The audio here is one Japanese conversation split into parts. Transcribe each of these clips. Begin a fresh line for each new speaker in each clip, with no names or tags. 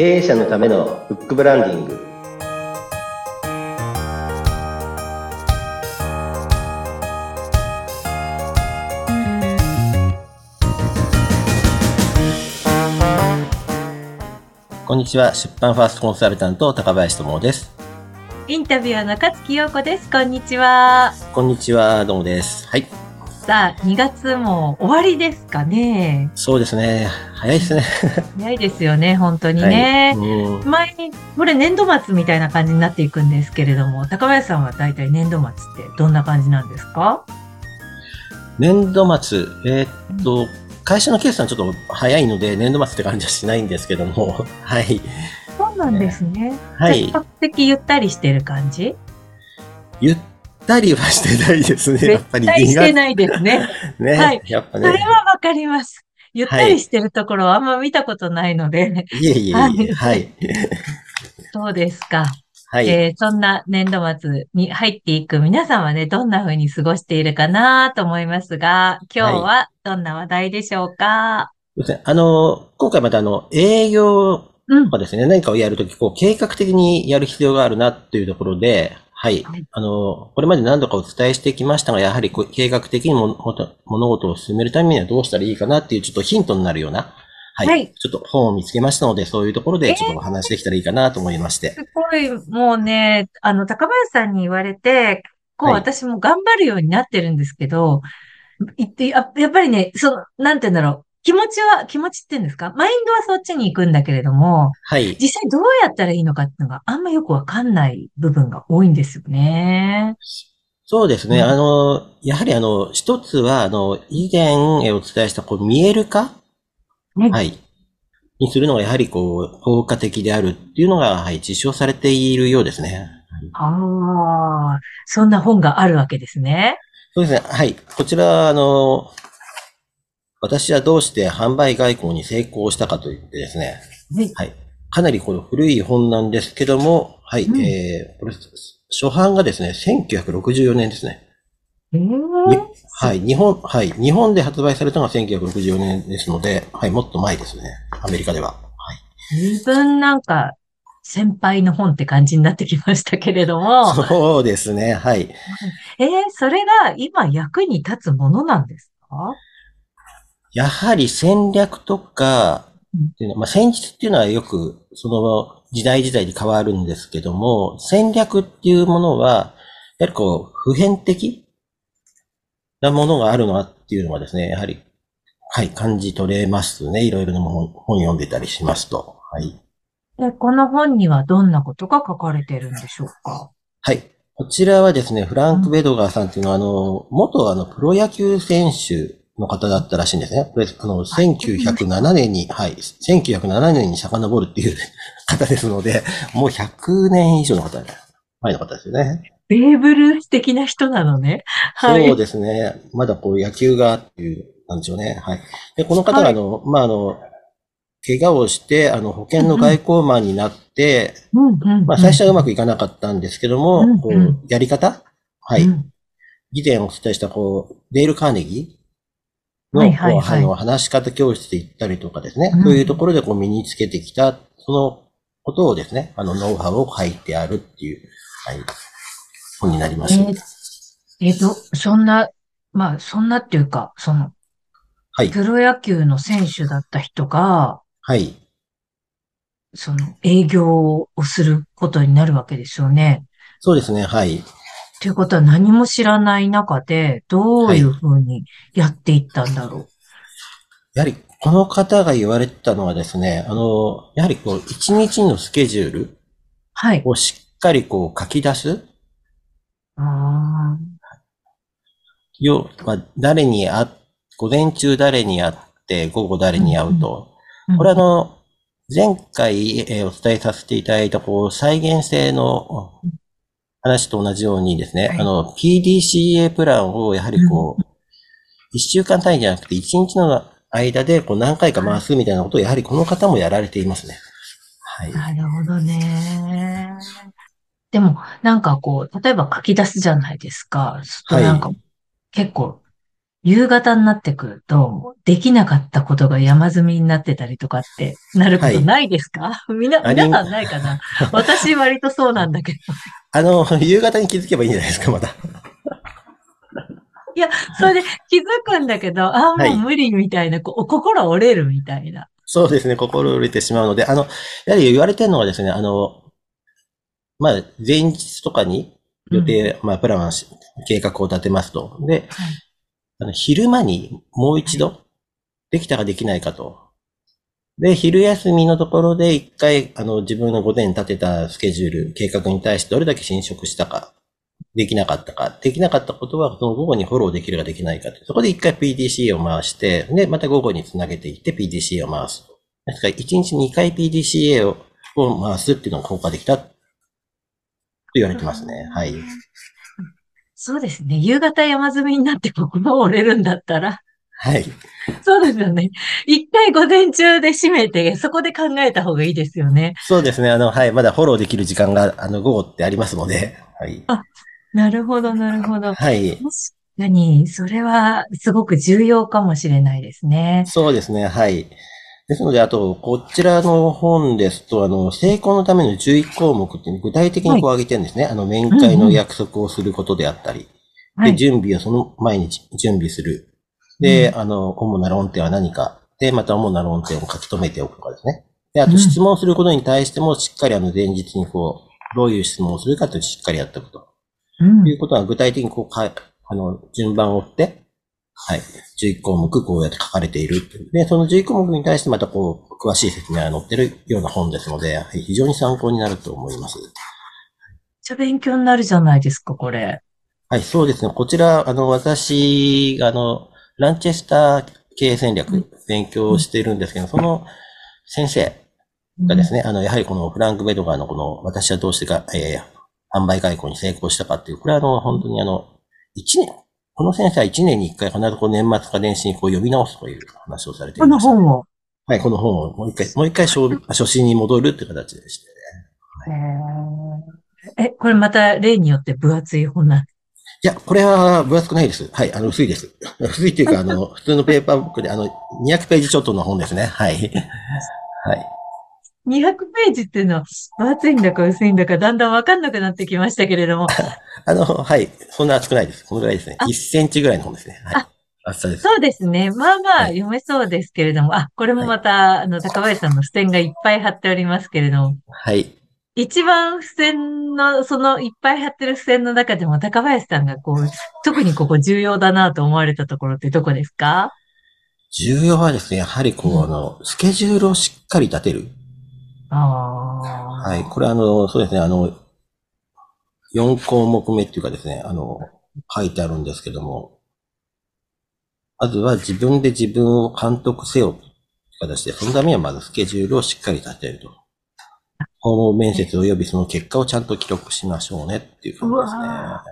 経営者のためのフックブランディング。こんにちは。出版ファーストコンサルタント高林智です。
インタビュアーの勝木陽子です。こんにちは。
こんにちは。どうもです。はい
さあ2月も終わりですかね。
そうですね。早いですね。
早いですよね本当にね、
はい。うん。
前にこれ年度末みたいな感じになっていくんですけれども高林さんは大体年度末ってどんな感じなんですか？
年度末えーっと会社の決算ちょっと早いので年度末って感じはしないんですけども。はい。
そうなんですね。
はい。
比較的ゆったりしてる感じ？
ゆったりはしてないですね。やっぱり。
絶対して
2
ないですね。
月 ね、
はい。
やっぱ
それ
ね
はわかります。ゆったりしてるところはあんま見たことないので、
いえいえいえ。
はい。
はい。
そうですか。
はい、
えーそんな年度末に入っていく皆さんはね、どんな風に過ごしているかなと思いますが、今日はどんな話題でしょうか、
そうですね。あの今回またあの営業
うん。
とかですね、何かをやるとき、こう、計画的にやる必要があるなっていうところで、はい
はい。
あの、これまで何度かお伝えしてきましたが、やはり計画的に物事物事を進めるためにはどうしたらいいかなっていうちょっとヒントになるような、はい。
はい
ちょっと本を見つけましたので、そういうところでちょっとお話できたらいいかなと思いまして。
すごい、もうね、あの、高林さんに言われて、こう、
はい
私も頑張るようになってるんですけど、やっぱりね、その、なんて言うんだろう。気持ちは、気持ちって言うんですか？マインドはそっちに行くんだけれども、
はい。
実際どうやったらいいのかっていうのがあんまよくわかんない部分が多いんですよね。
そうですね。
うん
あの、やはりあの、一つは、あの、以前えお伝えした、こう、見える化？
ね
はい。にするのが、やはりこう、効果的であるっていうのが、はい、実証されているようですね。
ああ、そんな本があるわけですね。
そうですね。はい。こちら、あの、私はどうして販売外交に成功したかといってですね、
はい。
はい。かなりこの古い本なんですけども、はい。
うん
えー、これ、初版がですね、1964年ですね。
ええ
にはい。日本、はい。日本で発売されたのが1964年ですので、はい。もっと前ですね。アメリカでは。はい。
自分なんか、先輩の本って感じになってきましたけれども、
そうですね。はい。
えー、それが今役に立つものなんですか？
やはり戦略とか
うん、
っていうのはまあ、戦術っていうのはよくその時代時代で変わるんですけども、戦略っていうものは、やはりこう、普遍的なものがあるなっていうのはですね、やはり、はい、感じ取れますね。いろいろな本本読んでたりしますと。はい。
でこの本にはどんなことが書かれてるんでしょうか？
はい。こちらはですね、フランク・ベドガーさんっていうのは、あの、元あの、プロ野球選手の方だったらしいんですね。これ、あの、1907年に、はい、1907年に遡るっていう 方ですので、もう100年以上の方、前の方ですよね。
ベーブ・ルース的な人なのね。はい。
そうですね。まだこう野球がっていう、なんでしょうね。はい。で、この方が
はい
あの、まあ、あの、怪我をして、あの、保険の外交マンになって、
うん
まあ、最初はうまくいかなかったんですけども、
うんうん
こう、やり方？はい。
うん
以前お伝えした、こう、デール・カーネギーの、
はいはいはい
あの話し方教室で行ったりとかですね、
うん
そういうところでこう身につけてきた、そのことをですね、あの、ノウハウを書いてあるっていう、はい、本になります。
えーえっと、そんな、まあ、そんなっていうか、その、
はい。
プロ野球の選手だった人が、
はい。
その、営業をすることになるわけですよね。
そうですね、はい。
ということは何も知らない中で、どういうふうにやっていったんだろう？
やはり、この方が言われてたのはですね、あの、やはりこう、一日のスケジュール
はい。
をしっかりこう書き出す。
あ
要は、誰に会っ、午前中誰に会って、午後誰に会うと。
ー
これあの、前回、えーお伝えさせていただいた、こう、再現性の話と同じようにですね、
はい
あの、PDCA プランをやはりこう、一週間単位じゃなくて一日の間でこう何回か回すみたいなことをやはりこの方もやられていますね。はい。
なるほどね。でも、なんかこう、例えば書き出すじゃないですか。なんか、結構、夕方になってくると、できなかったことが山積みになってたりとかってなることないですか、みな、
あり
皆さんないかな？私割とそうなんだけど。
あの、夕方に気づけばいいんじゃないですか、まだ。
いや、それで気づくんだけど、ああ、
はい
もう無理みたいな、こう心折れるみたいな。
そうですね、心折れてしまうので、あの、やはり言われてるのがですね、あの、まあ、前日とかに予定、まあ、プランし、計画を立てますと。で、あの昼間にもう一度、できたかできないかと。で、昼休みのところで一回、あの、自分の午前に立てたスケジュール、計画に対してどれだけ進捗したか、できなかったか、できなかったことは、その午後にフォローできるかできないかって、そこで一回 PDCA を回して、で、また午後につなげていって PDCA を回す。ですから、1日2回 PDCA をを回すっていうのが効果的だと言われてますね。はい。
そうですね。夕方山積みになって心折れるんだったら、
はい。
そうですよね。一回午前中で締めて、そこで考えた方がいいですよね。
そうですね。あの、はい。まだフォローできる時間が、あの、午後ってありますので、はい。
なるほど、なるほど。
はい。
確かに、それはすごく重要かもしれないですね。
そうですね。はい。ですので、あと、こちらの本ですと、あの、成功のための11項目っていうのを具体的にこう挙げてるんですね。あの、面会の約束をすることであったり、で、
はい。
準備をその毎日準備する。で、あの、主な論点は何か。で、また主な論点を書き留めておくとかですね。で、あと
うん
質問することに対しても、しっかりあの、前日にこう、どういう質問をするかというしっかりやっておくと。
うん
いうことは具体的にこうか、あの、順番を追って、はい。11項目こうやって書かれているっていう。で、その11項目に対してまたこう、詳しい説明が載ってるような本ですので、はい非常に参考になると思います。
めっちゃ勉強になるじゃないですか、これ。
はい、そうですね。こちら、あの、私、あの、ランチェスター経営戦略、勉強しているんですけど、その先生がですね、あの、やはりこのフランク・ベドガーのこの、私はどうしてか、えー販売外交に成功したかっていう、これはあの、本当にあの、一年、この先生は一年に一回必ずこう年末か年始にこう読み直すという話をされてい
この
ました。
本を。
はい、この本をもう一回、もう一回初初心に戻るっていう形でして。
えーえ、これまた例によって分厚い本なん
いや、これは分厚くないです。はい、あの、薄いです。薄いっていうか、あの、普通のペーパーブックで、あの、200ページちょっとの本ですね。はい。はい。
200ページっていうのは分厚いんだか薄いんだかだんだんわかんなくなってきましたけれども。
あの、はい。そんな厚くないです。このぐらいですね。
あ
1センチぐらいの本ですね。はい
あ。
厚さです。
そうですね。まあまあ
はい
読めそうですけれども。あ、これもまた、あの、高林さんの付箋がいっぱい貼っておりますけれども。
はい。
一番付箋の、そのいっぱい貼ってる付箋の中でも高林さんがこう、特にここ重要だなと思われたところってどこですか？
重要はですね、やはりこう、
うん
あの、スケジュールをしっかり立てる。
ああ。
はい。これあの、そうですね、あの、4項目目っていうかですね、あの、書いてあるんですけども、まずは自分で自分を監督せよという形で、そのためにはまずスケジュールをしっかり立てると。訪問面接及びその結果をちゃんと記録しましょうねっていうことですね。
うわ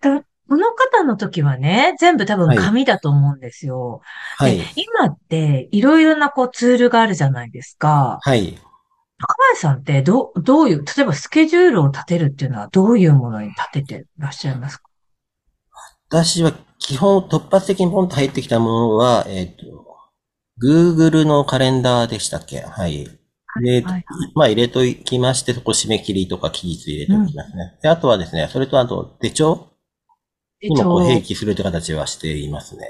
とこの方の時はね、全部多分紙だと思うんですよ。
はい
で。今っていろいろなこうツールがあるじゃないですか。
はい。
高林さんってどう、どういう、例えばスケジュールを立てるっていうのはどういうものに立ててらっしゃいますか？
私は基本突発的にポンと入ってきたものは、えっ、と、Google のカレンダーでしたっけ？はい。で、
はい
まあ入れときまして、そこ締め切りとか期日入れておきますね。で、あとはですね、それとあと手帳にもこう併記するという形はしていますね。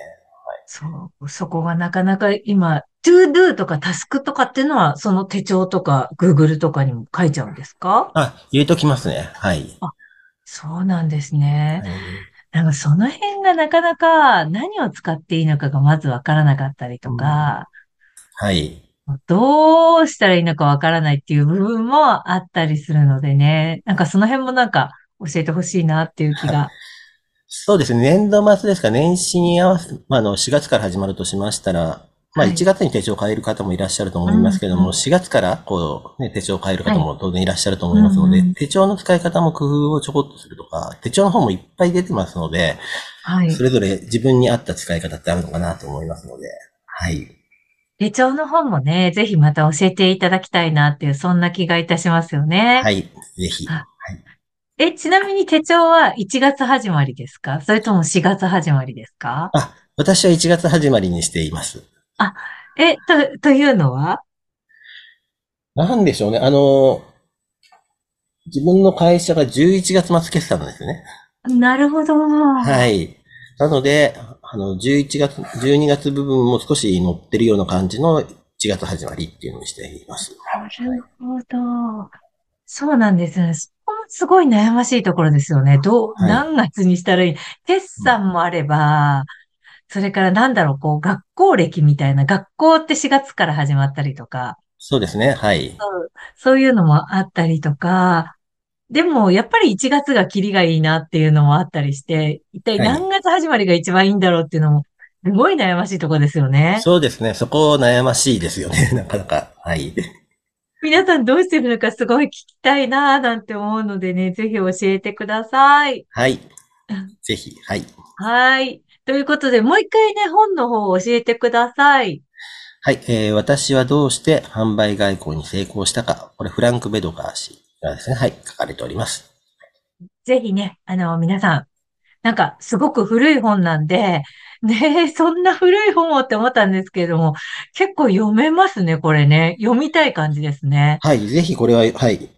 そう、そこがなかなか今、to do とかタスクとかっていうのは、その手帳とか Google とかにも書いちゃうんですか？
あ、入れときますね。はい。
そうなんですね。
はい
なんかその辺がなかなか何を使っていいのかがまずわからなかったりとか、
はい。
どうしたらいいのかわからないっていう部分もあったりするのでね。なんかその辺もなんか教えてほしいなっていう気が。
そうですね。年度末ですか、年始に合わせ、まあ、あの、4月から始まるとしましたら、まあ、
はい
1月に手帳を変える方もいらっしゃると思いますけども、
うんうん
4月から、こう、ね、手帳を変える方も当然いらっしゃると思いますので、
うんうん
手帳の使い方も工夫をちょこっとするとか、手帳の方もいっぱい出てますので、
はい
そ。れぞれ自分に合った使い方ってあるのかなと思いますので、はい。
手帳の本もね、ぜひまた教えていただきたいなっていう、そんな気がいたしますよね。
はい。ぜひ。
あえ、ちなみに手帳は1月始まりですか？それとも4月始まりですか？
あ、私は1月始まりにしています。
え、と、というのは？
なんでしょうね。あの、自分の会社が11月末決算なんですよね。
なるほど。
はい。なので、あの、11月、12月部分も少し載ってるような感じの1月始まりっていうのにしています。
なるほど。そうなんですね。すごい悩ましいところですよね。どう、
はい
何月にしたらいい？決算もあれば、それからなんだろう、こう、学校歴みたいな、学校って4月から始まったりとか、
そうですね。はい。
そういうのもあったりとか、でも、やっぱり1月がキリがいいなっていうのもあったりして、一体何月始まりが一番いいんだろうっていうのも、すごい悩ましいところですよね。
そうですね。そこ悩ましいですよね。なかなか。はい。
皆さんどうしてるのかすごい聞きたいなぁなんて思うのでね、ぜひ教えてください。
はい。ぜひ。はい。
はい。ということで、もう一回ね、本の方を教えてください。
はい。えー私はどうして販売外交に成功したか。これ、フランク・ベドガー氏がですね。はい。書かれております。
ぜひね、あの、皆さん、なんか、すごく古い本なんで、ねえ、そんな古い本をって思ったんですけれども、結構読めますね、これね。読みたい感じですね。
はい。ぜひこれは、はい。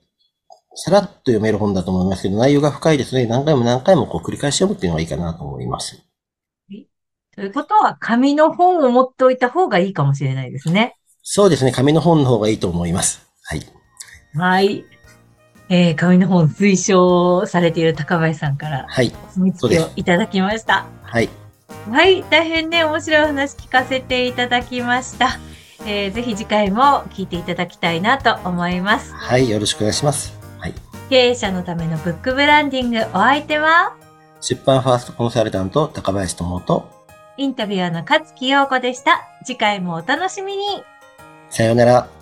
さらっと読める本だと思いますけど、内容が深いですね。何回も何回もこう繰り返し読むっていうのがいいかなと思います。
ということは、紙の本を持っておいた方がいいかもしれないですね。
そうですね。紙の本の方がいいと思います。はい。
はい。えー、紙の本推奨されている高林さんから、
はい。
お墨付きをいただきました。
はい。
はい、大変ね、面白い話聞かせていただきました。えーぜひ次回も聞いていただきたいなと思います。
はい。よろしくお願いします。はい。
経営者のためのブックブランディングお相手は、
出版ファーストコンサルタント、高林智と、
インタビュアーの勝木陽子でした。次回もお楽しみに。
さようなら。